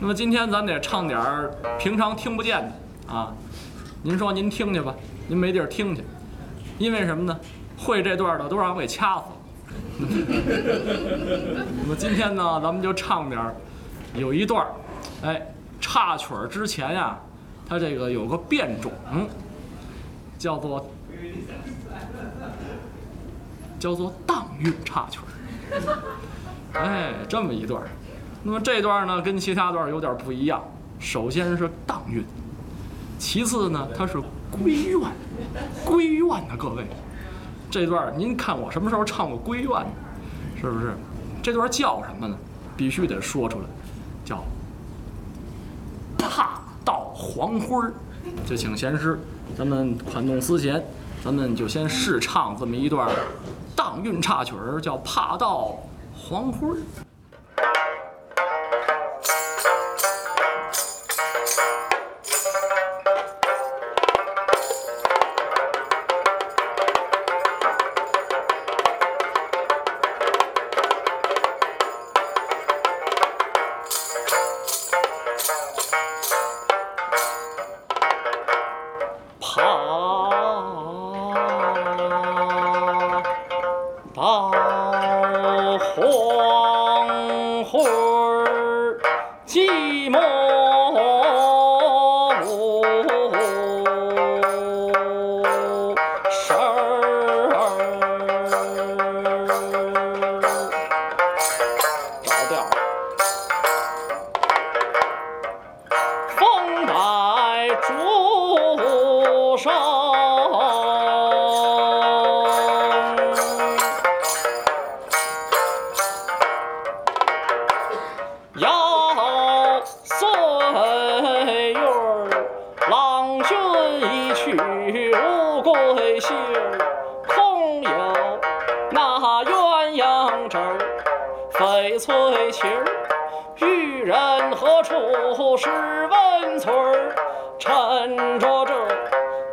那么今天咱得唱点儿平常听不见的啊。您说您听去吧，您没地儿听去，因为什么呢？会这段的都让我给掐死了。那么今天呢，咱们就唱点儿有一段儿，哎，插曲儿之前呀、它这个有个变种，叫做叫做荡韵插曲儿。哎，这么一段儿。那么这段呢，跟其他段有点不一样。首先是荡韵，其次呢，它是闺怨，闺怨呢，各位，这段您看我什么时候唱过闺怨呢？是不是？这段叫什么呢？必须得说出来，叫“怕到黄昏儿”。就请贤师，咱们款动思弦，咱们就先试唱这么一段荡韵插曲儿，叫“怕到黄昏儿”。黄昏儿，寂寞无事儿。找调儿。风摆竹梢，鸯纸儿，翡翠旗儿。渔人何处是温存儿？趁着这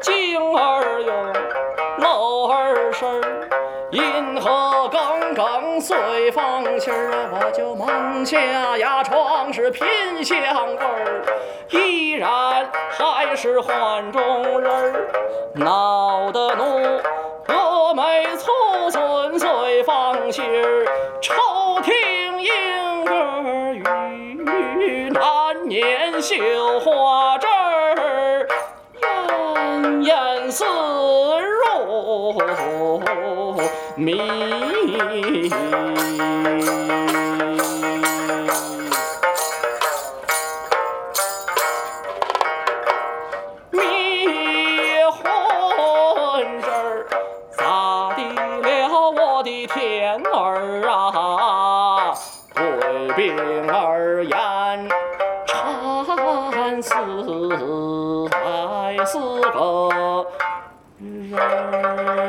静儿涌，漏儿声儿，银河耿耿随风信儿啊！我就蒙下牙床是品香味儿，依然还是换中人儿，闹得怒。峨眉粗尊随芳心儿，愁听莺歌儿语，难念绣花针儿，燕燕似入。迷儿啊？对病儿言，禅似还是个人儿。